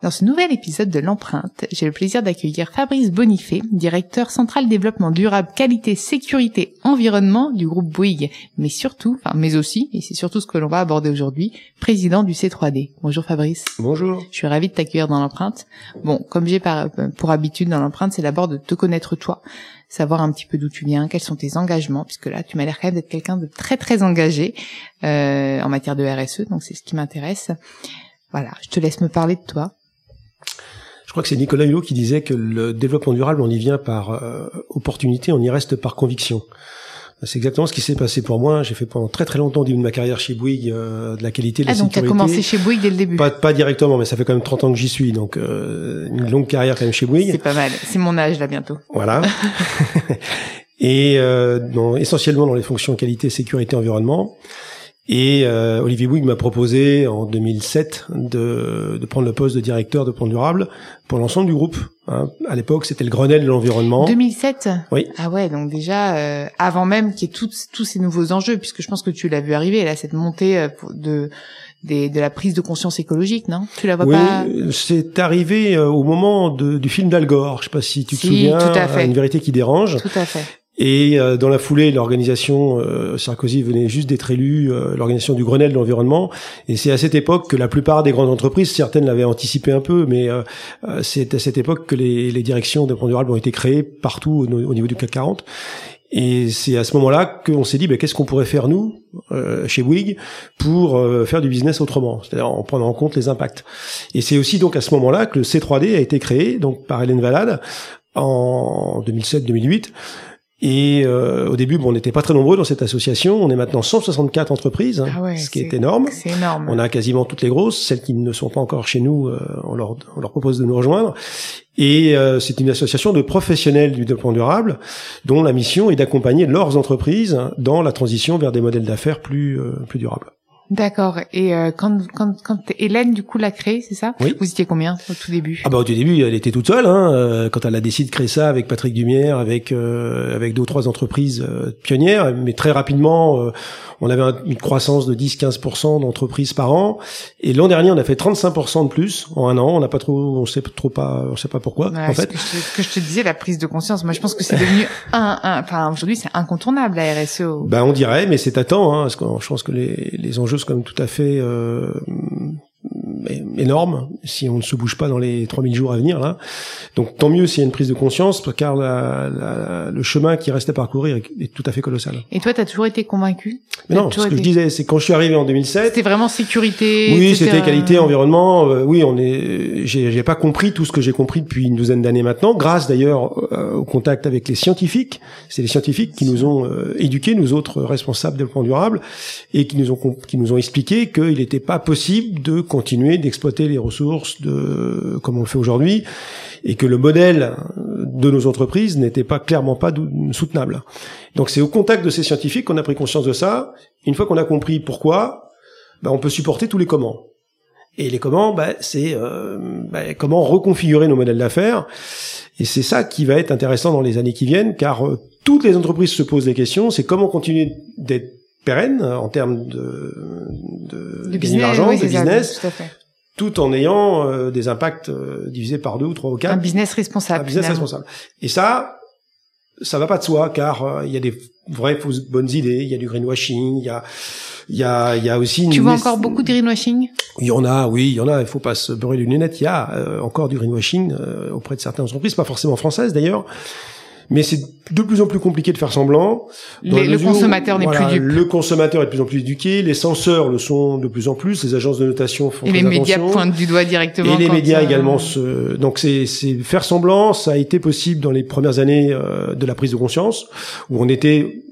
Dans ce nouvel épisode de l'empreinte, j'ai le plaisir d'accueillir Fabrice Bonifay, directeur central développement durable, qualité, sécurité, environnement du groupe Bouygues, mais surtout, enfin, mais aussi, et c'est surtout ce que l'on va aborder aujourd'hui, président du C3D. Bonjour Fabrice. Bonjour. Je suis ravie de t'accueillir dans l'empreinte. Bon, comme j'ai pour habitude dans l'empreinte, c'est d'abord de te connaître toi, savoir un petit peu d'où tu viens, quels sont tes engagements, puisque là, tu m'as l'air quand même d'être quelqu'un de très très engagé euh, en matière de RSE, donc c'est ce qui m'intéresse. Voilà, je te laisse me parler de toi. Je crois que c'est Nicolas Hulot qui disait que le développement durable, on y vient par euh, opportunité, on y reste par conviction. C'est exactement ce qui s'est passé pour moi. J'ai fait pendant très très longtemps de ma carrière chez Bouygues euh, de la qualité, de ah, la donc sécurité. donc commencé chez Bouygues dès le début. Pas, pas directement, mais ça fait quand même 30 ans que j'y suis, donc euh, une longue carrière quand même chez Bouygues. C'est pas mal. C'est mon âge là bientôt. Voilà. Et euh, essentiellement dans les fonctions qualité, sécurité, environnement. Et euh, Olivier Bouygues m'a proposé en 2007 de, de, prendre le poste de directeur de plan durable pour l'ensemble du groupe. Hein. À l'époque, c'était le Grenelle de l'environnement. 2007 Oui. Ah ouais, donc déjà euh, avant même qu'il y ait tous tous ces nouveaux enjeux, puisque je pense que tu l'as vu arriver là, cette montée euh, de de la prise de conscience écologique, non? Tu la vois oui, pas? c'est arrivé euh, au moment de, du film d'Al Gore. Je sais pas si tu te Si, souviens. tout à fait. Une vérité qui dérange. Tout à fait. Et euh, dans la foulée, l'organisation euh, Sarkozy venait juste d'être élu, euh, l'organisation du Grenelle de l'environnement. Et c'est à cette époque que la plupart des grandes entreprises, certaines l'avaient anticipé un peu, mais euh, euh, c'est à cette époque que les, les directions de durable ont été créées partout au, au niveau du CAC 40. Et c'est à ce moment-là qu'on s'est dit, ben, qu'est-ce qu'on pourrait faire nous, euh, chez Bouygues, pour euh, faire du business autrement, c'est-à-dire en prenant en compte les impacts. Et c'est aussi donc à ce moment-là que le C3D a été créé, donc par Hélène Valade, en 2007-2008. Et euh, au début, bon, on n'était pas très nombreux dans cette association. On est maintenant 164 entreprises, hein, Ah ouais, ce qui est, énorme. C'est énorme. On a quasiment toutes les grosses, celles qui ne sont pas encore chez nous, euh, on, leur, on leur propose de nous rejoindre. Et euh, c'est une association de professionnels du développement durable, dont la mission est d'accompagner leurs entreprises dans la transition vers des modèles d'affaires plus euh, plus durables. D'accord. Et euh, quand quand quand Hélène du coup l'a créé, c'est ça Oui. Vous étiez combien au tout début Ah bah au tout début, elle était toute seule. Hein, euh, quand elle a décidé de créer ça avec Patrick Dumière, avec euh, avec deux ou trois entreprises euh, pionnières, mais très rapidement, euh, on avait un- une croissance de 10-15% d'entreprises par an. Et l'an dernier, on a fait 35% de plus en un an. On n'a pas trop, on sait trop pas, on sait pas pourquoi. Voilà, en fait, que je, te- ce que je te disais, la prise de conscience. Moi, je pense que c'est devenu un, un, enfin, aujourd'hui, c'est incontournable, la RSE. Ben on dirait, mais c'est à temps, hein, parce que je pense que les, les enjeux même tout à fait énormes si on ne se bouge pas dans les 3000 jours à venir là. Donc tant mieux s'il y a une prise de conscience, car la- la- le chemin qui reste à parcourir est, est tout à fait colossal. Et toi, t'as toujours été convaincu? Mais non, ce que je disais, c'est quand je suis arrivé en 2007. C'était vraiment sécurité. Oui, c'était qualité, environnement. euh, oui, on est. J'ai j'ai pas compris tout ce que j'ai compris depuis une douzaine d'années maintenant, grâce d'ailleurs euh, au contact avec les scientifiques. C'est les scientifiques qui nous ont euh, éduqués, nous autres responsables de développement durable, et qui nous ont qui nous ont expliqué qu'il n'était pas possible de continuer d'exploiter les ressources de comme on le fait aujourd'hui, et que le modèle de nos entreprises n'était pas clairement pas soutenable. Donc c'est au contact de ces scientifiques qu'on a pris conscience de ça. Une fois qu'on a compris pourquoi, bah, on peut supporter tous les comment. Et les comment, bah, c'est euh, bah, comment reconfigurer nos modèles d'affaires. Et c'est ça qui va être intéressant dans les années qui viennent, car euh, toutes les entreprises se posent des questions. C'est comment continuer d'être pérenne en termes de, de, de business, d'argent, de business, tout en ayant euh, des impacts divisés par deux ou trois ou quatre. Un business responsable. Un business responsable. Et ça, ça va pas de soi, car il y a des vraies fausses bonnes idées, il y a du greenwashing, il y a il y a, il y a aussi. Tu vois encore beaucoup de greenwashing? Il y en a, oui, il y en a. Il faut pas se beurrer du lunette. Il y a euh, encore du greenwashing euh, auprès de certaines entreprises, pas forcément françaises d'ailleurs. Mais c'est de plus en plus compliqué de faire semblant. le consommateur n'est plus dupe. Le consommateur est de plus en plus éduqué, les censeurs le sont de plus en plus, les agences de notation font Et les médias pointent du doigt directement. Et les médias également. Se... Donc c'est faire semblant, ça a été possible dans les premières années euh, de la prise de conscience, où on était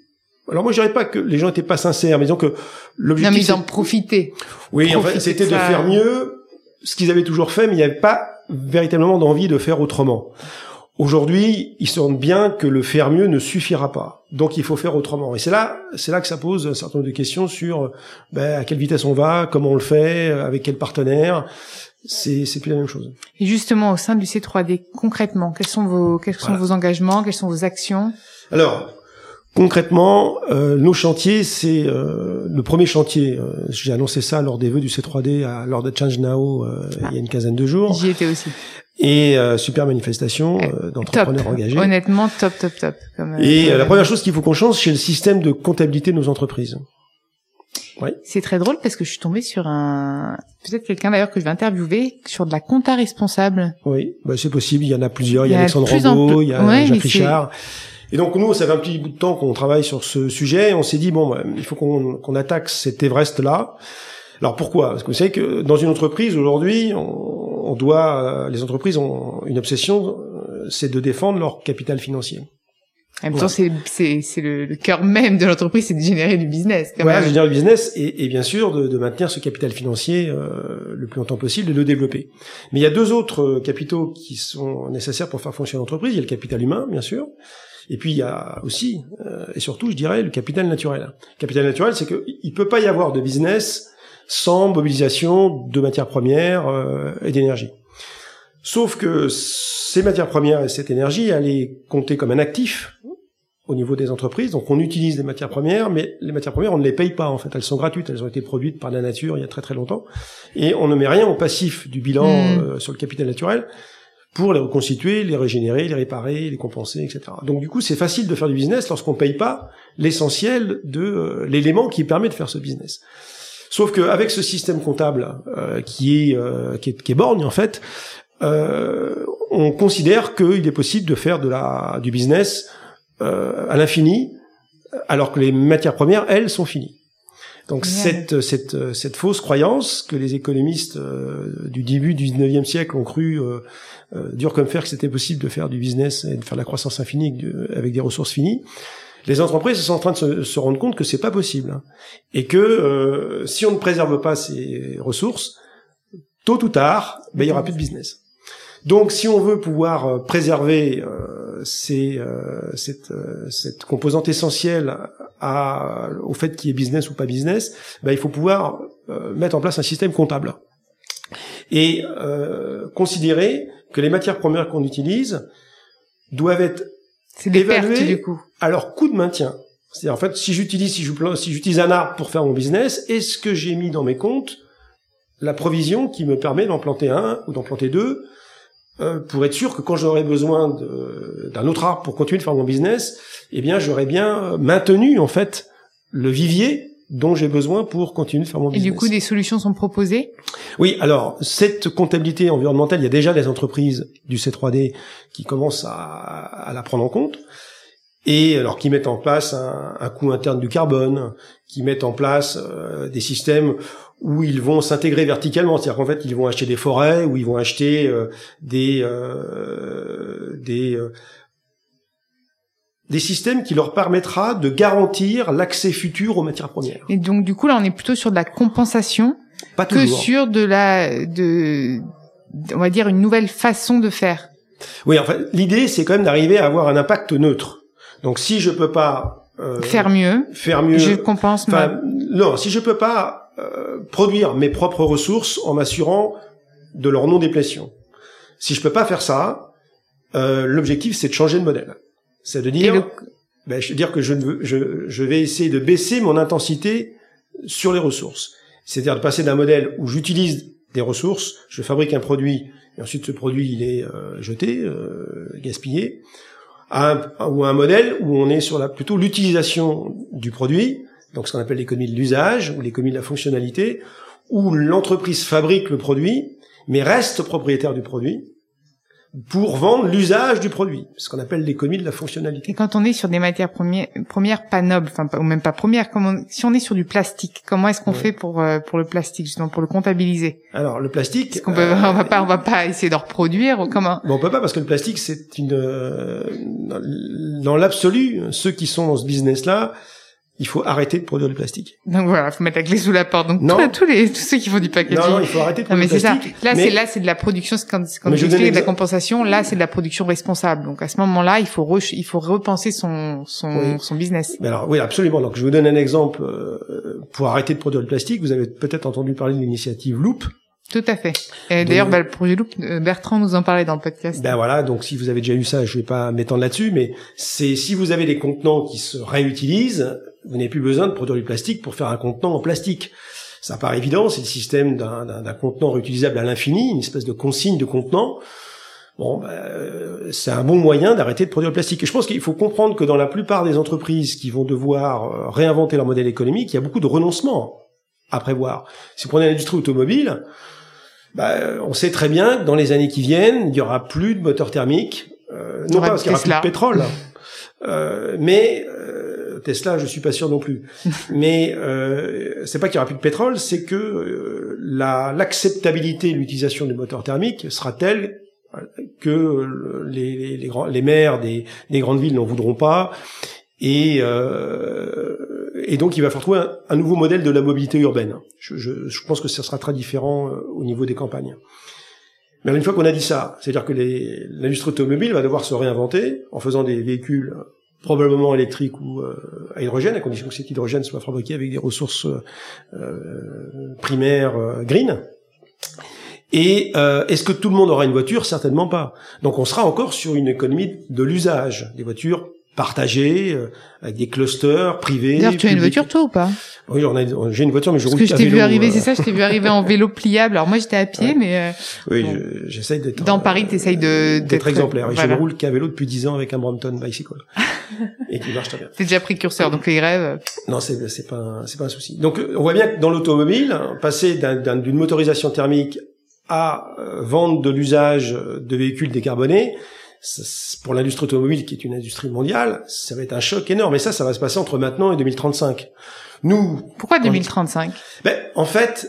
alors moi je dirais pas que les gens étaient pas sincères, mais disons que l'objectif. Non mais ils en profitaient. Oui, en fait, c'était de, faire mieux ce qu'ils avaient toujours fait, mais il n'y avait pas véritablement d'envie de faire autrement. Aujourd'hui, ils se rendent bien que le faire mieux ne suffira pas. Donc il faut faire autrement. Et c'est là, c'est là que ça pose un certain nombre de questions sur ben, à quelle vitesse on va, comment on le fait, avec quel partenaire. C'est, c'est plus la même chose. Et justement, au sein du C3D, concrètement, quels sont vos, quels sont vos engagements, quelles sont vos actions? Alors, Concrètement, euh, nos chantiers, c'est euh, le premier chantier. Euh, j'ai annoncé ça lors des vœux du C3D, à, lors de Change Now, ah. il y a une quinzaine de jours. J'y étais aussi. Et super manifestation d'entrepreneurs engagés. Honnêtement, top, top, top. Et la première chose qu'il faut qu'on change, c'est le système de comptabilité de nos entreprises. Oui. C'est très drôle parce que je suis tombée sur un peut-être quelqu'un d'ailleurs que je vais interviewer sur de la compta responsable. Oui, bah, c'est possible. Il y en a plusieurs. Il y a, Alexandre Rambaud, il y a Jacques Richard. Et donc nous, ça fait un petit bout de temps qu'on travaille sur ce sujet. Et on s'est dit bon, bah, il faut qu'on attaque cet Everest là. Alors pourquoi? Parce que vous savez que dans une entreprise aujourd'hui, on, on, doit, les entreprises ont une obsession, euh, c'est de défendre leur capital financier. En même temps, c'est c'est le, le cœur même de l'entreprise, c'est de générer du business. Quand voilà, générer du business et, et bien sûr de, de, maintenir ce capital financier euh, le plus longtemps possible de le développer. Mais il y a deux autres euh, capitaux qui sont nécessaires pour faire fonctionner l'entreprise. Il y a le capital humain, bien sûr, et puis il y a aussi, euh, et surtout, je dirais, le capital naturel. Le capital naturel, c'est qu'il peut pas y avoir de business sans mobilisation de matières premières euh, et d'énergie. Sauf que ces matières premières et cette énergie, elle est comptée comme un actif au niveau des entreprises. Donc on utilise des matières premières, mais les matières premières, on ne les paye pas en fait. Elles sont gratuites, elles ont été produites par la nature il y a très très longtemps. Et on ne met rien au passif du bilan mmh. euh, sur le capital naturel pour les reconstituer, les régénérer, les réparer, les compenser, etc. Donc du coup, c'est facile de faire du business lorsqu'on paye pas l'essentiel de euh, l'élément qui permet de faire ce business. Sauf qu'avec ce système comptable euh, qui, est, euh, qui, est, qui est borgne en fait, on considère qu'il est possible de faire de la du business à l'infini, alors que les matières premières, elles, sont finies. Donc cette, cette, cette fausse croyance que les économistes euh, du début du 19e siècle ont cru euh, euh, dur comme fer que c'était possible de faire du business et de faire de la croissance infinie avec des ressources finies, les entreprises sont en train de se, rendre compte que c'est pas possible hein. et que si on ne préserve pas ces ressources, tôt ou tard, ben, il y aura plus de business. Donc, si on veut pouvoir préserver euh, ces, cette, cette composante essentielle à, au fait qu'il y ait business ou pas business, ben, il faut pouvoir euh, mettre en place un système comptable et euh, considérer que les matières premières qu'on utilise doivent être du coup. à leur coût de maintien. C'est en fait si j'utilise si si j'utilise un arbre pour faire mon business, est-ce que j'ai mis dans mes comptes la provision qui me permet d'en planter un ou d'en planter deux euh, pour être sûr que quand j'aurai besoin d'un autre arbre pour continuer de faire mon business, eh bien j'aurais bien maintenu en fait le vivier dont j'ai besoin pour continuer de faire mon business. Et du coup, des solutions sont proposées? Oui, alors cette comptabilité environnementale, il y a déjà des entreprises du C3D qui commencent à, à la prendre en compte et alors qui mettent en place un, un coût interne du carbone, qui mettent en place euh, des systèmes où ils vont s'intégrer verticalement, c'est-à-dire qu'en fait ils vont acheter des forêts, ou ils vont acheter euh, des euh, des euh, des systèmes qui leur permettra de garantir l'accès futur aux matières premières. Et donc du coup là on est plutôt sur de la compensation Pas que sur de la de on va dire une nouvelle façon de faire. Oui, enfin, l'idée, c'est quand même d'arriver à avoir un impact neutre. Donc, si je peux pas euh, faire mieux, faire mieux, je compense. Enfin, non, si je peux pas euh, produire mes propres ressources en m'assurant de leur non déplétion, si je peux pas faire ça, euh, l'objectif, c'est de changer de modèle. C'est de dire, ben, je veux dire que je, je, je vais essayer de baisser mon intensité sur les ressources. C'est-à-dire de passer d'un modèle où j'utilise des ressources, je fabrique un produit et ensuite ce produit il est euh, jeté, euh, gaspillé, à un, ou un modèle où on est sur la plutôt l'utilisation du produit, donc ce qu'on appelle l'économie de l'usage ou l'économie de la fonctionnalité, où l'entreprise fabrique le produit mais reste propriétaire du produit pour vendre l'usage du produit, ce qu'on appelle l'économie de la fonctionnalité. Et quand on est sur des matières premières, premières pas nobles, enfin ou même pas premières, comment, si on est sur du plastique, comment est-ce qu'on fait pour euh, pour le plastique justement pour le comptabiliser? Alors le plastique, qu'on peut, euh, on va pas on va pas essayer de reproduire ou comment? Bon, On peut pas parce que le plastique c'est une euh, dans l'absolu ceux qui sont dans ce business là il faut arrêter de produire du plastique. Donc voilà, faut mettre la clé sous la porte. Donc non. tous les tous ceux qui font du packaging. Non, non il faut arrêter de produire du plastique. mais c'est ça. Là, c'est là, c'est de la production. Quand, quand je de la compensation, là, c'est de la production responsable. Donc à ce moment-là, il faut il faut repenser son son, son business. Mais alors oui, absolument. Donc je vous donne un exemple euh, pour arrêter de produire du plastique. Vous avez peut-être entendu parler de l'initiative Loop. Tout à fait. Et d'ailleurs, bah, le projet Loop, euh, Bertrand nous en parlait dans le podcast. Ben voilà, donc si vous avez déjà eu ça, je vais pas m'étendre là-dessus, mais c'est si vous avez des contenants qui se réutilisent, vous n'avez plus besoin de produire du plastique pour faire un contenant en plastique. Ça paraît évident, c'est le système d'un contenant réutilisable à l'infini, une espèce de consigne de contenant. Bon, ben, c'est un bon moyen d'arrêter de produire le plastique. Et je pense qu'il faut comprendre que dans la plupart des entreprises qui vont devoir euh, réinventer leur modèle économique, il y a beaucoup de renoncements à prévoir. Si vous prenez l'industrie automobile, ben, on sait très bien que dans les années qui viennent, il y aura plus de moteurs thermiques, euh, non pas parce qu'il y aura plus de pétrole, euh, mais Tesla, je suis pas sûr non plus. Mais euh, c'est pas qu'il y aura plus de pétrole, c'est que euh, la l'acceptabilité de l'utilisation du moteur thermique sera telle que les, les, les, les maires des, des, grandes villes n'en voudront pas. Et, euh, et donc il va falloir trouver un, nouveau modèle de la mobilité urbaine. Je, je, je pense que ça sera très différent euh, au niveau des campagnes. Mais une fois qu'on a dit ça, c'est-à-dire que l'industrie automobile va devoir se réinventer en faisant des véhicules probablement électrique ou euh, à hydrogène, à condition que cet hydrogène soit fabriqué avec des ressources euh, primaires euh, green. Et est-ce que tout le monde aura une voiture? Certainement pas. Donc on sera encore sur une économie de l'usage, des voitures partagé euh, avec des clusters privés. D'ailleurs, tu as une voiture toi ou pas? Oui, j'ai une voiture, mais je Parce roule que je t'ai vu arriver, euh. c'est ça, je t'ai vu arriver en vélo pliable. Alors moi, j'étais à pied, mais euh, oui, j'essaye d'être. Dans Paris, t'essayes de d'être exemplaire. Je ne roule qu'à vélo depuis 10 ans avec un Brompton bicycle et qui marche très bien. T'es déjà précurseur, donc les rêves. Non, c'est c'est pas c'est pas un souci. Donc on voit bien que dans l'automobile, passer d'une motorisation thermique à vendre de l'usage de véhicules décarbonés, pour l'industrie automobile, qui est une industrie mondiale, ça va être un choc énorme. Et ça, ça va se passer entre maintenant et 2035. Nous. Pourquoi 2035 Ben, en fait,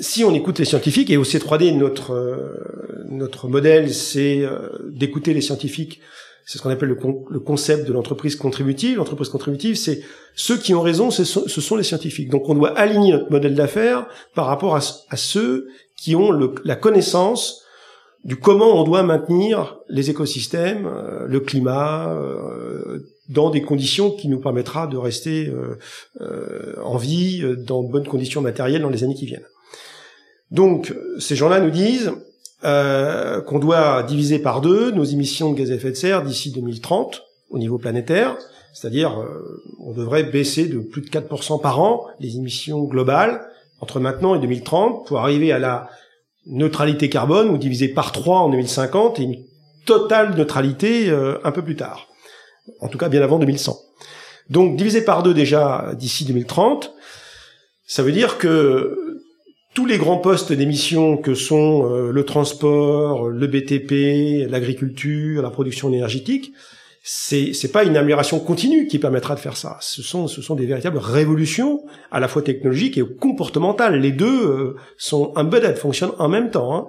si on écoute les scientifiques et au C3D, notre euh, notre modèle, c'est euh, d'écouter les scientifiques. C'est ce qu'on appelle le, le, concept de l'entreprise contributive. L'entreprise contributive, c'est ceux qui ont raison, ce sont, ce sont, les scientifiques. Donc, on doit aligner notre modèle d'affaires par rapport à, à, ceux qui ont le, la connaissance du comment on doit maintenir les écosystèmes, euh, le climat, euh, dans des conditions qui nous permettra de rester euh, en vie, dans de bonnes conditions matérielles dans les années qui viennent. Donc, ces gens-là nous disent qu'on doit diviser par deux nos émissions de gaz à effet de serre d'ici 2030 au niveau planétaire, c'est-à-dire on devrait baisser de plus de 4% par an les émissions globales entre maintenant et 2030 pour arriver à la neutralité carbone ou divisé par 3 en 2050 et une totale neutralité euh, un peu plus tard. En tout cas, bien avant 2100. Donc, divisé par 2 déjà d'ici 2030, ça veut dire que tous les grands postes d'émission que sont euh, le transport, le BTP, l'agriculture, la production énergétique, c'est c'est pas une amélioration continue qui permettra de faire ça. Ce sont ce sont des véritables révolutions à la fois technologiques et comportementales. Les deux euh, sont embedded, fonctionnent en même temps. Hein.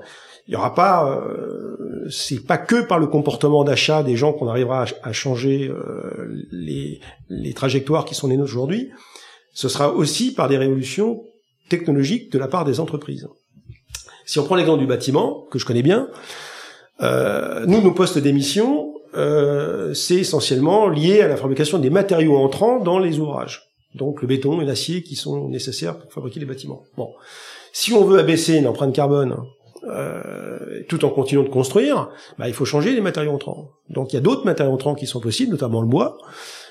Il y aura pas, euh, c'est pas que par le comportement d'achat des gens qu'on arrivera à, changer euh, les les trajectoires qui sont les nôtres aujourd'hui. Ce sera aussi par des révolutions technologiques de la part des entreprises. Si on prend l'exemple du bâtiment que je connais bien, Euh, nous, nos postes d'émission, euh, c'est essentiellement lié à la fabrication des matériaux entrants dans les ouvrages. Donc le béton et l'acier qui sont nécessaires pour fabriquer les bâtiments. Bon, si on veut abaisser une empreinte carbone euh, tout en continuant de construire, bah, il faut changer les matériaux entrants. Donc il y a d'autres matériaux entrants qui sont possibles, notamment le bois,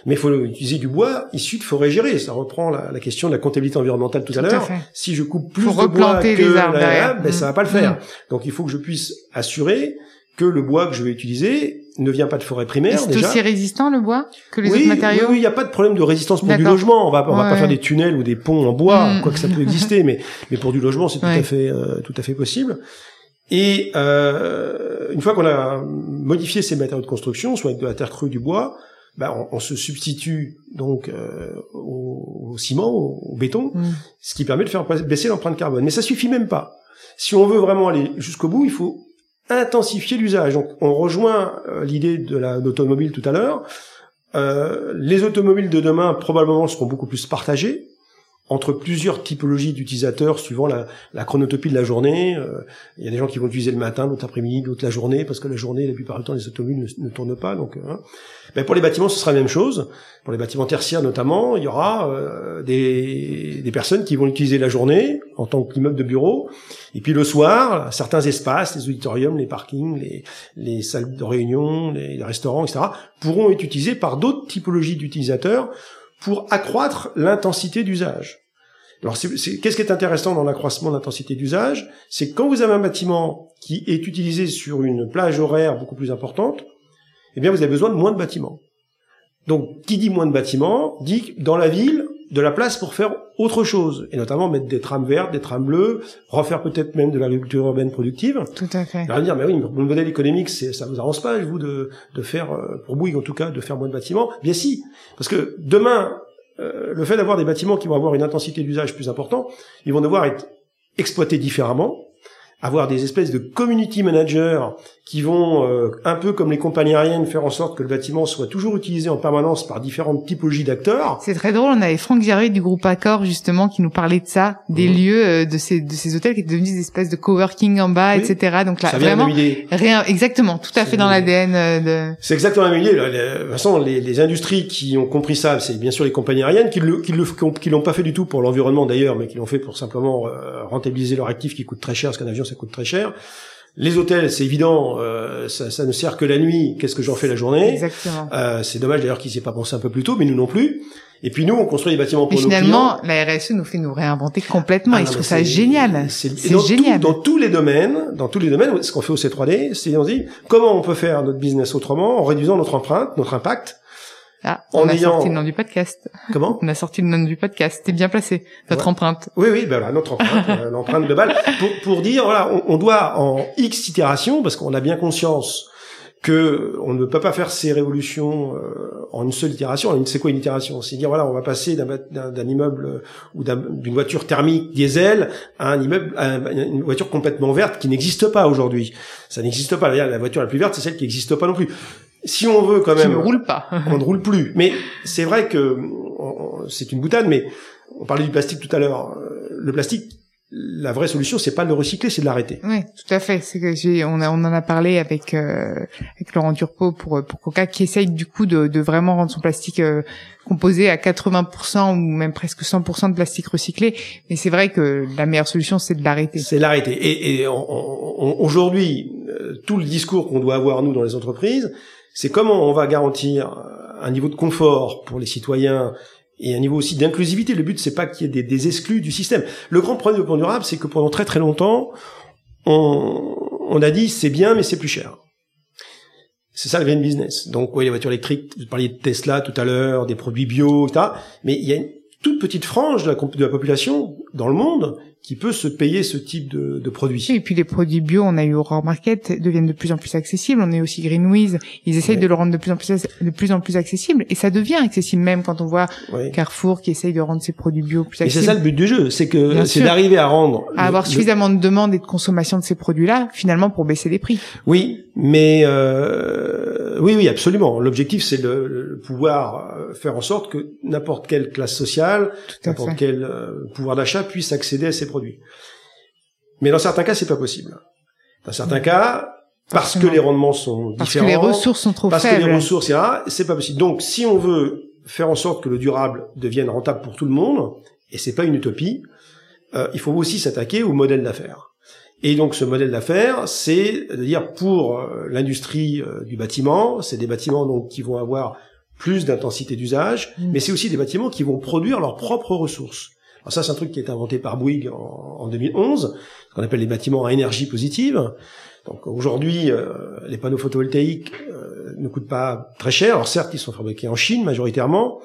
mais il faut utiliser du bois issu de forêts gérées. Ça reprend la, la question de la comptabilité environnementale tout, Tout à l'heure. Si je coupe plus Faut de bois que les arbres la- ben, ça va pas le faire. Mm. Donc il faut que je puisse assurer que le bois que je vais utiliser ne vient pas de forêt primaire c'est aussi résistant le bois que les oui, autres matériaux Oui, il n'y a pas de problème de résistance pour du logement. On va, on va Ouais. pas faire des tunnels ou des ponts en bois, Mm. quoique ça peut exister, mais, mais pour du logement, c'est tout à fait, euh, tout à fait possible. Et euh, une fois qu'on a modifié ces matériaux de construction, soit avec de la terre crue, du bois, ben, on, on se substitue donc euh, au, au ciment, au, au béton, Mm. ce qui permet de faire baisser l'empreinte carbone. Mais ça suffit même pas. Si on veut vraiment aller jusqu'au bout, il faut intensifier l'usage. Donc, on rejoint euh, l'idée de la d'automobile tout à l'heure. Euh, les automobiles de demain probablement seront beaucoup plus partagées entre plusieurs typologies d'utilisateurs suivant la, chronotopie de la journée. Euh, Il y a des gens qui vont utiliser le matin, l'autre après-midi, l'autre la journée, parce que la journée, la plupart du temps, les automobiles ne, ne tournent pas. Donc, hein. Ben, pour les bâtiments, ce sera la même chose. Pour les bâtiments tertiaires notamment, il y aura euh, des, des personnes qui vont l'utiliser la journée en tant qu'immeuble de bureau, et puis le soir, certains espaces, les auditoriums, les parkings, les, les salles de réunion, les restaurants, etc., pourront être utilisés par d'autres typologies d'utilisateurs pour accroître l'intensité d'usage. Alors, qu'est-ce qui est intéressant dans l'accroissement de l'intensité d'usage? C'est quand vous avez un bâtiment qui est utilisé sur une plage horaire beaucoup plus importante, eh bien, vous avez besoin de moins de bâtiments. Donc, qui dit moins de bâtiments, dit que dans la ville, de la place pour faire autre chose, et notamment mettre des trames vertes, des trames bleues, refaire peut-être même de l'agriculture urbaine productive. Tout à fait. Alors, on va dire, mais oui, mais le modèle économique, c'est, ça vous arrange pas, vous, de, de faire, euh, pour Bouygues en tout cas, de faire moins de bâtiments? Bien si, parce que demain, euh, le fait d'avoir des bâtiments qui vont avoir une intensité d'usage plus importante, ils vont devoir être exploités différemment, avoir des espèces de community managers qui vont, euh, un peu comme les compagnies aériennes, faire en sorte que le bâtiment soit toujours utilisé en permanence par différentes typologies d'acteurs. C'est très drôle. On avait Franck Jarry du groupe Accor justement qui nous parlait de ça, des Mhm. lieux euh, de ces de ces hôtels qui étaient devenus des espèces de coworking en bas, Oui. etc. Donc là, ça vient vraiment rien, exactement, tout à fait dans l'ADN euh, de. C'est exactement la même idée. De toute façon, les, les industries qui ont compris ça, c'est bien sûr les compagnies aériennes qui le, qui le, qui l'ont pas fait du tout pour l'environnement d'ailleurs, mais qui l'ont fait pour simplement euh, rentabiliser leur actif qui coûte très cher, parce qu'un avion ça coûte très cher. Les hôtels, c'est évident, euh, ça, ça ne sert que la nuit. Qu'est-ce que j'en fais la journée? Exactement. Euh, C'est dommage d'ailleurs qu'ils n'y aient pas pensé un peu plus tôt, mais nous non plus. Et puis nous, on construit des bâtiments Et pour nos clients. finalement, la RSE nous fait nous réinventer complètement. Ah et je trouve ça génial. C'est génial. tout- dans tous les domaines, dans tous les domaines, ce qu'on fait au C3D, c'est on dit comment on peut faire notre business autrement en réduisant notre empreinte, notre impact. Ah, en on a ayant- sorti le nom du podcast. Comment On a sorti le nom du podcast. C'était bien placé. Notre Ouais. empreinte. Oui, oui, ben voilà, notre empreinte, euh, l'empreinte globale, pour, pour dire, voilà, on, on doit en X itérations, parce qu'on a bien conscience que on ne peut pas faire ces révolutions euh, en une seule itération. C'est quoi une itération? C'est dire, voilà, on va passer d'un immeuble euh, ou d'un- d'une voiture thermique diesel à un immeuble, à un- une voiture complètement verte qui n'existe pas aujourd'hui. Ça n'existe pas. La voiture la plus verte, c'est celle qui n'existe pas non plus. Si on veut quand Qui même ne roule pas. on ne roule plus. Mais c'est vrai que c'est une boutade, mais on parlait du plastique tout à l'heure. Euh, Le plastique, la vraie solution, c'est pas de le recycler, c'est de l'arrêter. Oui, tout à fait. C'est que j'ai, on, a, on en a parlé avec euh, avec Laurent Turpot pour pour Coca, qui essaye du coup de, de vraiment rendre son plastique euh, composé à 80% ou même presque 100% de plastique recyclé. Mais c'est vrai que la meilleure solution, c'est de l'arrêter. C'est l'arrêter. Et, et aujourd'hui, euh, tout le discours qu'on doit avoir nous dans les entreprises, c'est comment on va garantir un niveau de confort pour les citoyens et un niveau aussi d'inclusivité. Le but, c'est pas qu'il y ait des, des exclus du système. Le grand problème du plan durable, c'est que pendant très très longtemps, on, on a dit c'est bien, mais c'est plus cher. C'est ça le green business. Donc, oui, les voitures électriques, vous parliez de Tesla tout à l'heure, des produits bio, etc. Mais il y a une toute petite frange de de la population dans le monde qui peut se payer ce type de, de produits. Et puis les produits bio, on a eu Aurore Market, deviennent de plus en plus accessibles. On eu aussi Greenwiz. Ils essayent Ouais. de le rendre de plus en plus de plus en plus accessible. Et ça devient accessible même quand on voit. Carrefour qui essaye de rendre ses produits bio plus Et c'est accessibles. ça le but du jeu, c'est que c'est d'arriver à rendre à le- avoir le- suffisamment de demandes et de consommation de ces produits-là, finalement, pour baisser les prix. Oui, mais euh, oui, oui, absolument. L'objectif, c'est de, de pouvoir euh, faire en sorte que n'importe quelle classe sociale, n'importe quel euh, pouvoir d'achat puisse accéder à ces produits. Mais dans certains cas, c'est pas possible. Dans certains cas, parce que les rendements sont différents. Parce que les ressources sont trop parce faibles. Parce que les ressources, c'est pas possible. Donc, si on veut faire en sorte que le durable devienne rentable pour tout le monde, et c'est pas une utopie, euh, il faut aussi s'attaquer au modèle d'affaires. Et donc ce modèle d'affaires, c'est à dire pour euh, l'industrie euh, du bâtiment, c'est des bâtiments donc qui vont avoir plus d'intensité d'usage, mmh. mais c'est aussi des bâtiments qui vont produire leurs propres ressources. Alors ça, c'est un truc qui est inventé par Bouygues en, en 2011, ce qu'on appelle les bâtiments à énergie positive. Donc aujourd'hui, euh, les panneaux photovoltaïques euh, ne coûtent pas très cher. Alors certes, ils sont fabriqués en Chine majoritairement,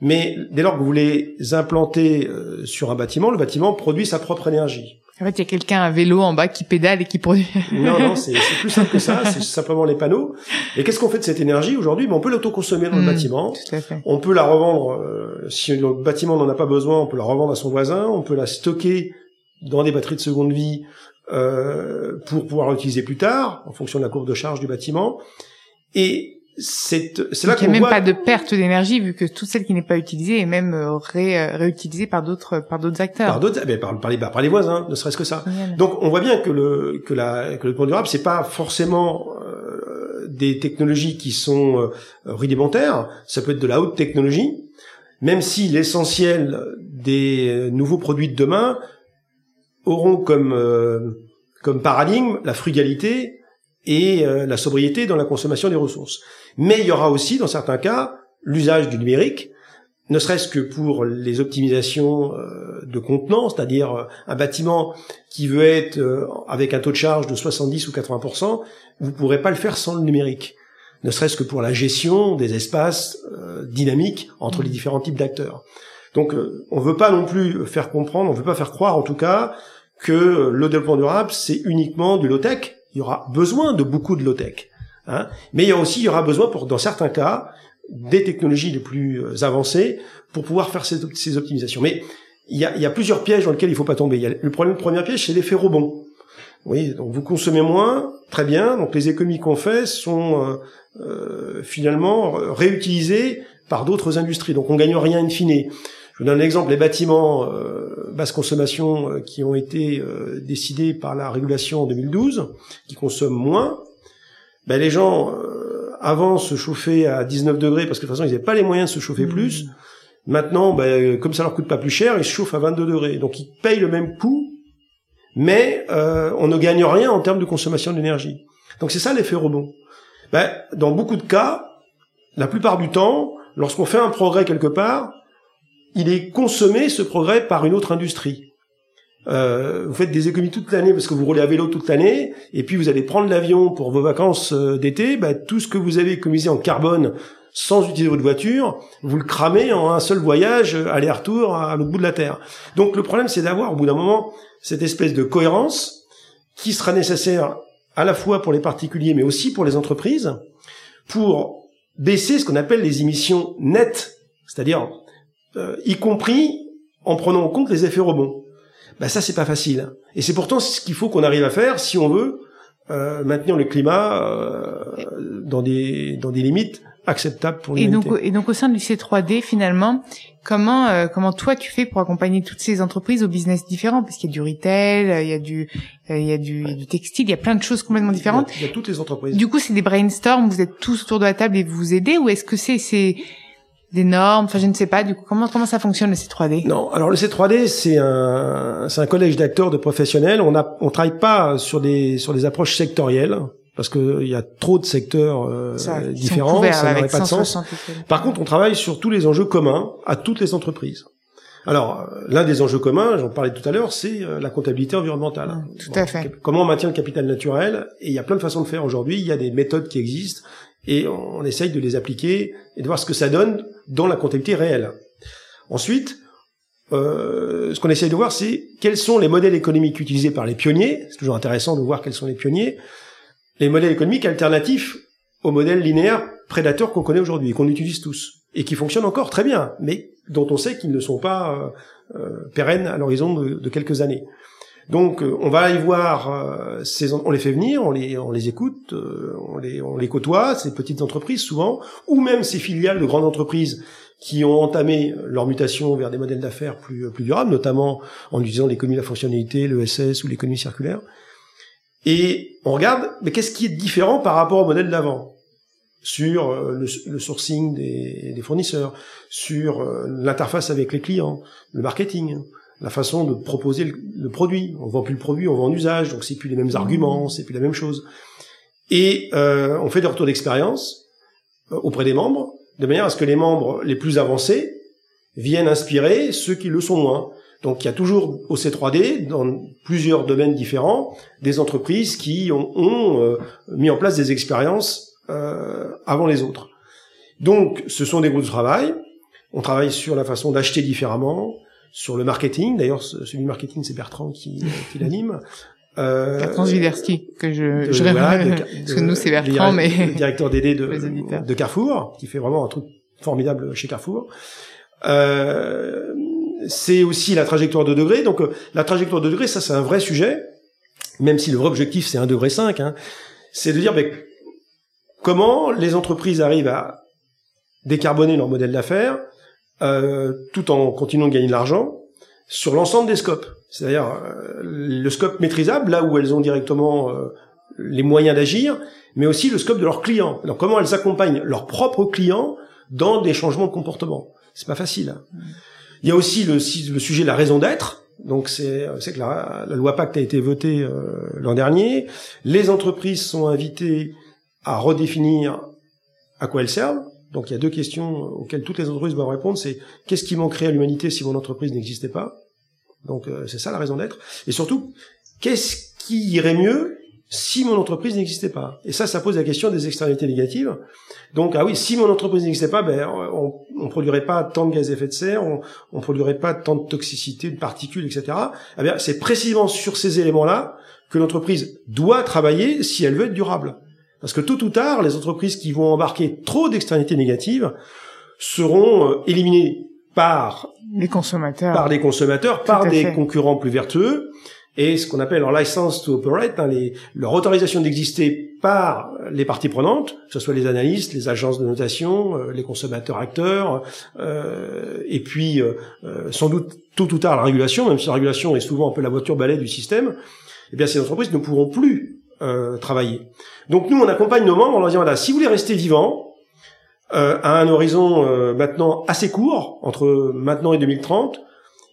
mais dès lors que vous les implantez euh, sur un bâtiment, le bâtiment produit sa propre énergie. En fait, il y a quelqu'un à vélo en bas qui pédale et qui produit. non, non, c'est plus simple que ça. C'est simplement les panneaux. Et qu'est-ce qu'on fait de cette énergie aujourd'hui? Ben, On peut l'autoconsommer dans le Mmh, bâtiment. tout à fait. On peut la revendre, euh, si le bâtiment n'en a pas besoin, on peut la revendre à son voisin. On peut la stocker dans des batteries de seconde vie euh, pour pouvoir l'utiliser plus tard, en fonction de la courbe de charge du bâtiment. Et c'est c'est là Donc, il qu'on n'y a même voit... pas de perte d'énergie vu que toute celle qui n'est pas utilisée est même euh, ré- euh, réutilisée par d'autres par d'autres acteurs. par d'autres, eh ben, par, par les, par les voisins, ne serait-ce que ça. Génial. Donc on voit bien que le que la que le plan durable c'est pas forcément euh, des technologies qui sont euh, rudimentaires, ça peut être de la haute technologie, même si l'essentiel des nouveaux produits de demain auront comme euh, comme paradigme la frugalité et euh, la sobriété dans la consommation des ressources. Mais il y aura aussi dans certains cas l'usage du numérique ne serait-ce que pour les optimisations euh, de contenant, c'est-à-dire euh, un bâtiment qui veut être euh, avec un taux de charge de 70 ou 80% vous pourrez pas le faire sans le numérique. Ne serait-ce que pour la gestion des espaces euh, dynamiques entre les différents types d'acteurs. Donc, euh, on veut pas non plus faire comprendre, on veut pas faire croire en tout cas que le développement durable c'est uniquement du low tech. Il y aura besoin de beaucoup de low tech, hein. mais il y a aussi il y aura besoin pour dans certains cas des technologies les plus euh, avancées pour pouvoir faire ces, optimisations. Mais il y, a, il y a plusieurs pièges dans lesquels il faut pas tomber. Il y a le problème, le premier piège, c'est l'effet rebond. Oui, donc vous consommez moins, très bien. Donc les économies qu'on fait sont euh, euh, finalement euh, réutilisées par d'autres industries. Donc on gagne rien in fine. Je vous donne un exemple, les bâtiments euh, basse consommation euh, qui ont été euh, décidés par la régulation en 2012, qui consomment moins, ben les gens euh, avant se chauffaient à 19 degrés parce que de toute façon ils n'avaient pas les moyens de se chauffer plus. Maintenant, ben, comme ça leur coûte pas plus cher, ils se chauffent à 22 degrés. Donc ils payent le même coût, mais euh, on ne gagne rien en termes de consommation d'énergie. Donc c'est ça l'effet rebond. Ben, dans beaucoup de cas, la plupart du temps, lorsqu'on fait un progrès quelque part, il est consommé ce progrès par une autre industrie. Euh, vous faites des économies toute l'année parce que vous roulez à vélo toute l'année, et puis vous allez prendre l'avion pour vos vacances euh, d'été, bah, tout ce que vous avez économisé en carbone sans utiliser votre voiture, vous le cramez en un seul voyage euh, aller-retour à l'autre bout de la Terre. Donc le problème c'est d'avoir au bout d'un moment cette espèce de cohérence qui sera nécessaire à la fois pour les particuliers mais aussi pour les entreprises pour baisser ce qu'on appelle les émissions nettes, c'est-à-dire euh, y compris en prenant en compte les effets rebonds. Ben ça c'est pas facile. Et c'est pourtant ce qu'il faut qu'on arrive à faire si on veut euh, maintenir le climat euh, dans des dans des limites acceptables pour Et donc, l'humanité. et donc au sein du C3D, finalement, comment euh, comment toi tu fais pour accompagner toutes ces entreprises au business différents Parce qu'il y a du retail, il y a du euh, il y a du, il y a du textile, il y a plein de choses complètement différentes. Il y a toutes les entreprises. Du coup, c'est des brainstorms, vous êtes tous autour de la table et vous vous aidez, ou est-ce que c'est c'est des normes Enfin, je ne sais pas. Du coup, comment comment ça fonctionne le C3D Non, alors le C3D c'est un c'est un collège d'acteurs de professionnels. On a on travaille pas sur des sur des approches sectorielles parce que il y a trop de secteurs euh, Ça, différents, couverts, ça n'aurait pas de sens. 160 écoles. Par contre, on travaille sur tous les enjeux communs à toutes les entreprises. Alors, l'un des enjeux communs, j'en parlais tout à l'heure, c'est euh, la comptabilité environnementale. Mm, tout à fait. Comment on maintient le capital naturel? Et il y a plein de façons de faire aujourd'hui. Il y a des méthodes qui existent et on, on essaye de les appliquer et de voir ce que ça donne dans la comptabilité réelle. Ensuite, euh, ce qu'on essaye de voir, c'est quels sont les modèles économiques utilisés par les pionniers. C'est toujours intéressant de voir quels sont les pionniers. Les modèles économiques alternatifs aux modèles linéaires prédateurs qu'on connaît aujourd'hui qu'on utilise tous et qui fonctionnent encore très bien, mais dont on sait qu'ils ne sont pas euh, euh, pérennes à l'horizon de quelques années. Donc, euh, on va aller voir euh, ces, on les fait venir, on les, écoute, euh, on les, côtoie, ces petites entreprises souvent, ou même ces filiales de grandes entreprises qui ont entamé leur mutation vers des modèles d'affaires plus, durables, notamment en utilisant l'économie de la fonctionnalité, le SS ou l'économie circulaire. Et on regarde, mais qu'est-ce qui est différent par rapport au modèle d'avant? Sur le, sourcing des, fournisseurs, sur l'interface avec les clients, le marketing, la façon de proposer le, produit. On vend plus le produit, on vend en usage, donc c'est plus les mêmes mmh. arguments, c'est plus la même chose. Et euh, on fait des retours d'expérience auprès des membres, de manière à ce que les membres les plus avancés viennent inspirer ceux qui le sont moins. Donc il y a toujours au C3D, dans plusieurs domaines différents, des entreprises qui ont, mis en place des expériences euh, avant les autres. Donc, ce sont des groupes de travail. On travaille sur la façon d'acheter différemment, sur le marketing. D'ailleurs, celui du marketing, c'est Bertrand qui, qui l'anime. Euh, Bertrand Zwiderski, que je, je parce que nous c'est Bertrand, mais directeur DD de, de Carrefour, qui fait vraiment un truc formidable chez Carrefour. Euh, c'est aussi la trajectoire de degré. Donc, euh, la trajectoire de degré, ça c'est un vrai sujet, même si le vrai objectif c'est un degré 5. Hein, c'est de dire, ben, comment les entreprises arrivent à décarboner leur modèle d'affaires euh, tout en continuant de gagner de l'argent sur l'ensemble des scopes. C'est-à-dire euh, le scope maîtrisable, là où elles ont directement euh, les moyens d'agir, mais aussi le scope de leurs clients. Alors comment elles accompagnent leurs propres clients dans des changements de comportement. C'est pas facile. Hein. Il y a aussi le, le sujet de la raison d'être. Donc c'est que la, la, loi Pacte a été votée l'an dernier. Les entreprises sont invitées à redéfinir à quoi elles servent. Donc il y a deux questions auxquelles toutes les entreprises doivent répondre. C'est qu'est-ce qui manquerait à l'humanité si mon entreprise n'existait pas? Donc euh, c'est ça la raison d'être. Et surtout, qu'est-ce qui irait mieux si mon entreprise n'existait pas? Et ça, ça pose la question des externalités négatives. Donc ah oui, si mon entreprise n'existait pas, ben on, on produirait pas tant de gaz à effet de serre, on, on produirait pas tant de toxicité, de particules, etc. Eh bien, c'est précisément sur ces éléments-là que l'entreprise doit travailler si elle veut être durable. Parce que tôt ou tard, les entreprises qui vont embarquer trop d'externalités négatives seront euh, éliminées par les consommateurs, par les consommateurs, par des concurrents plus vertueux, et ce qu'on appelle leur license to operate, hein, leur autorisation d'exister par les parties prenantes, que ce soit les analystes, les agences de notation, euh, les consommateurs acteurs, euh, et puis sans doute tôt ou tard la régulation, même si la régulation est souvent un peu la voiture balai du système, eh bien ces entreprises ne pourront plus euh, travailler. Donc nous, on accompagne nos membres en leur disant, voilà, si vous voulez rester vivant, euh, à un horizon euh, maintenant assez court, entre maintenant et 2030,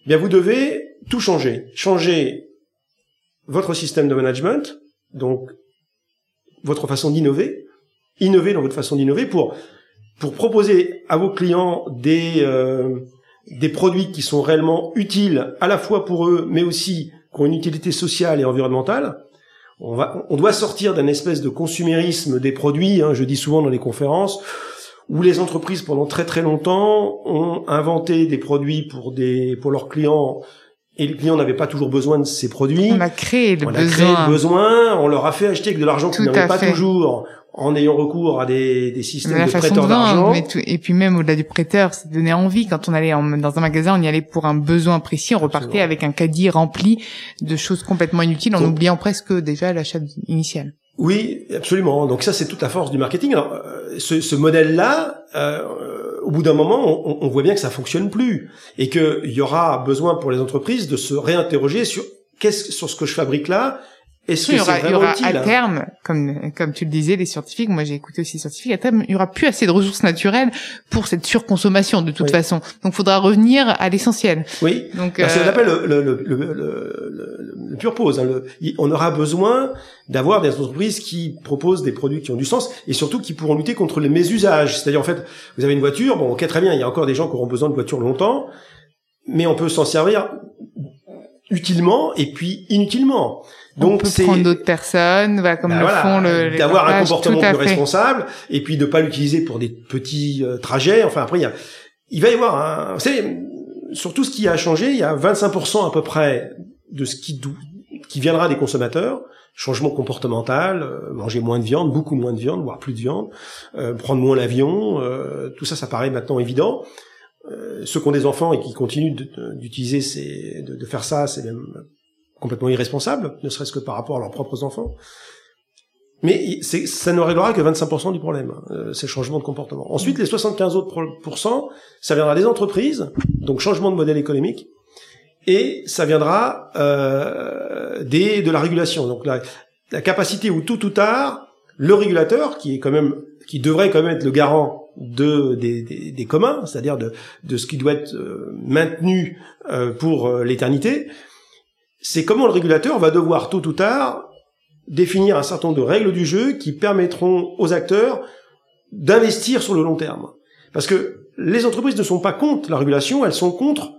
eh bien vous devez tout changer. Changer votre système de management, donc votre façon d'innover, innover dans votre façon d'innover pour pour proposer à vos clients des des produits qui sont réellement utiles à la fois pour eux, mais aussi qui ont une utilité sociale et environnementale on, va, on doit sortir d'un espèce de consumérisme des produits, hein, je dis souvent dans les conférences, où les entreprises pendant très très longtemps ont inventé des produits pour des pour leurs clients et les clients n'avaient pas toujours besoin de ces produits. On a créé le on besoin. a créé le besoin, on leur a fait acheter avec de l'argent qu'ils n'avaient pas toujours en ayant recours à des, des systèmes de prêteurs d'argent. Et puis même au-delà du prêteur, ça donnait envie. Quand on allait dans un magasin, on y allait pour un besoin précis, on repartait avec un caddie rempli de choses complètement inutiles, en oubliant presque déjà l'achat initial. Oui, absolument. Donc ça, c'est toute la force du marketing. Alors, euh, ce, ce modèle-là, euh, au bout d'un moment, on, on, voit bien que ça fonctionne plus et qu'il y aura besoin pour les entreprises de se réinterroger sur qu'est-ce sur ce que je fabrique là est-ce que il y aura, il y aura à terme, comme comme tu le disais, les scientifiques, moi j'ai écouté aussi les scientifiques, à terme, il y aura plus assez de ressources naturelles pour cette surconsommation de toute façon. Donc, il faudra revenir à l'essentiel. Oui. Donc, bah, euh... appelle le, le, le, le, le pure pause. Hein. on aura besoin d'avoir des entreprises qui proposent des produits qui ont du sens et surtout qui pourront lutter contre les mésusages. C'est-à-dire, en fait, vous avez une voiture, bon, ok, très bien, il y a encore des gens qui auront besoin de voitures longtemps, mais on peut s'en servir utilement et puis inutilement. Donc on peut prendre d'autres personnes, voilà, comme bah le font le d'avoir un comportement plus responsable et puis de pas l'utiliser pour des petits euh, trajets. Enfin après il y a, il va y avoir un, vous savez, sur tout ce qui a changé, il y a 25% à peu près de ce qui qui viendra des consommateurs. Changement comportemental, euh, manger moins de viande, beaucoup moins de viande, voire plus de viande, euh, prendre moins l'avion, tout ça, ça paraît maintenant évident. Ceux qui ont des enfants et qui continuent d'utiliser ces, de, faire ça, c'est même complètement irresponsable, ne serait-ce que par rapport à leurs propres enfants. Mais ça ne réglera que 25% du problème, euh, ces changements de comportement. Ensuite, les 75 autres ça viendra des entreprises, donc changement de modèle économique, et ça viendra euh, des de la régulation. Donc là, la capacité où tout ou tard, le régulateur, qui est quand même, qui devrait quand même être le garant de des, des, des communs, c'est-à-dire de, de ce qui doit être euh, maintenu euh, pour euh, l'éternité, c'est comment le régulateur va devoir tôt ou tard définir un certain nombre de règles du jeu qui permettront aux acteurs d'investir sur le long terme. Parce que les entreprises ne sont pas contre la régulation, elles sont contre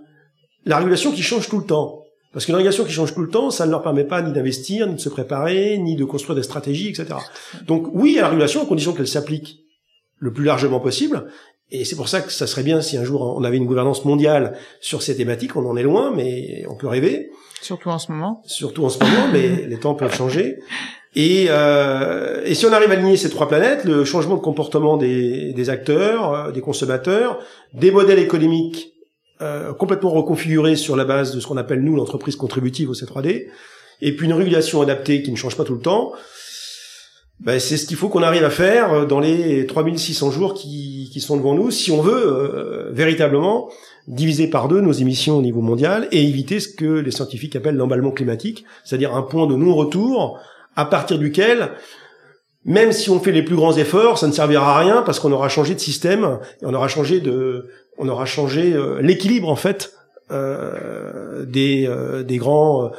la régulation qui change tout le temps. Parce qu'une régulation qui change tout le temps, ça ne leur permet pas ni d'investir, ni de se préparer, ni de construire des stratégies, etc. Donc oui, à la régulation, à condition qu'elle s'applique le plus largement possible. Et c'est pour ça que ça serait bien si un jour on avait une gouvernance mondiale sur ces thématiques. On en est loin, mais on peut rêver. Surtout en ce moment. Surtout en ce moment, mais les temps peuvent changer. Et, euh, et si on arrive à aligner ces trois planètes, le changement de comportement des, des acteurs, euh, des consommateurs, des modèles économiques euh, complètement reconfigurés sur la base de ce qu'on appelle nous l'entreprise contributive au C3D, et puis une régulation adaptée qui ne change pas tout le temps, ben, c'est ce qu'il faut qu'on arrive à faire euh, dans les 3600 jours qui, qui sont devant nous si on veut euh, véritablement diviser par deux nos émissions au niveau mondial et éviter ce que les scientifiques appellent l'emballement climatique, c'est-à-dire un point de non-retour à partir duquel même si on fait les plus grands efforts, ça ne servira à rien parce qu'on aura changé de système, et on aura changé de, on aura changé euh, l'équilibre en fait euh, des, des grands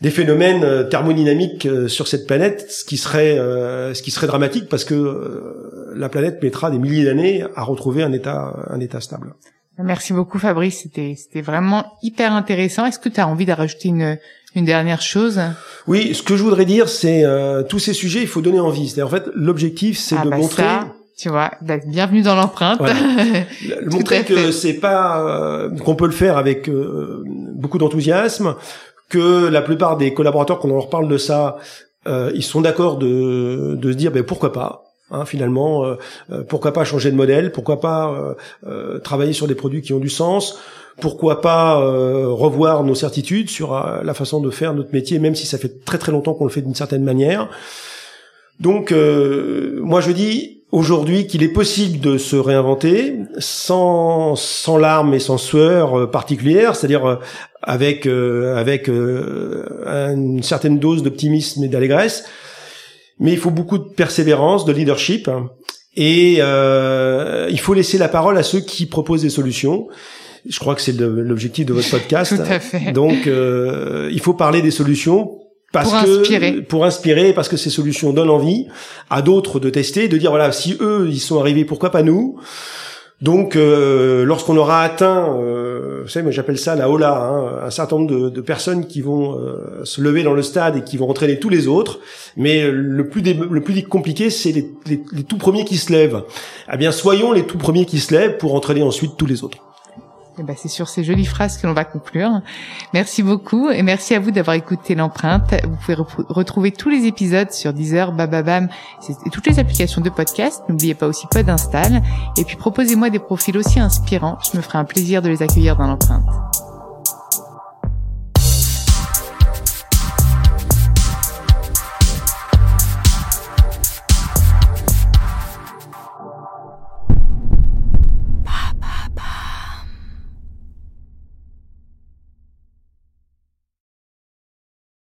des phénomènes euh, thermodynamiques euh, sur cette planète, ce qui serait euh, ce qui serait dramatique parce que la planète mettra des milliers d'années à retrouver un état un état stable. Merci beaucoup Fabrice, c'était c'était vraiment hyper intéressant. Est-ce que tu as envie de rajouter une une dernière chose? Oui, ce que je voudrais dire c'est tous ces sujets, il faut donner envie. C'est en fait l'objectif c'est ah de bah montrer ça, tu vois, d'être bienvenue dans l'empreinte. Voilà. Montrer que c'est pas qu'on peut le faire avec euh, beaucoup d'enthousiasme, que la plupart des collaborateurs, quand on leur parle de ça, euh, ils sont d'accord de, se dire ben pourquoi pas. Hein, finalement, euh, euh, pourquoi pas changer de modèle Pourquoi pas euh, travailler sur des produits qui ont du sens Pourquoi pas revoir nos certitudes sur la façon de faire notre métier, même si ça fait très très longtemps qu'on le fait d'une certaine manière. Donc, moi je dis aujourd'hui qu'il est possible de se réinventer sans sans larmes et sans sueur euh, particulière, c'est-à-dire euh, avec euh, avec euh, une certaine dose d'optimisme et d'allégresse, mais il faut beaucoup de persévérance, de leadership, hein. et euh, il faut laisser la parole à ceux qui proposent des solutions. Je crois que c'est l'objectif de votre podcast. Tout à fait. Donc, euh, il faut parler des solutions parce Pour que inspirer. pour inspirer, parce que ces solutions donnent envie à d'autres de tester, de dire voilà, si eux ils sont arrivés, pourquoi pas nous? Donc, euh, lorsqu'on aura atteint, euh, vous savez, moi j'appelle ça la hola, hein, un certain nombre de, de personnes qui vont euh, se lever dans le stade et qui vont entraîner tous les autres. Mais le plus dé- le plus compliqué, c'est les, les, les tout premiers qui se lèvent. Eh bien, soyons les tout premiers qui se lèvent pour entraîner ensuite tous les autres. Eh ben, c'est sur ces jolies phrases que l'on va conclure. Merci beaucoup et merci à vous d'avoir écouté l'empreinte. Vous pouvez retrouver tous les épisodes sur Deezer, Bababam et toutes les applications de podcast. N'oubliez pas aussi Pod Install. Et puis proposez-moi des profils aussi inspirants. Je me ferai un plaisir de les accueillir dans l'empreinte.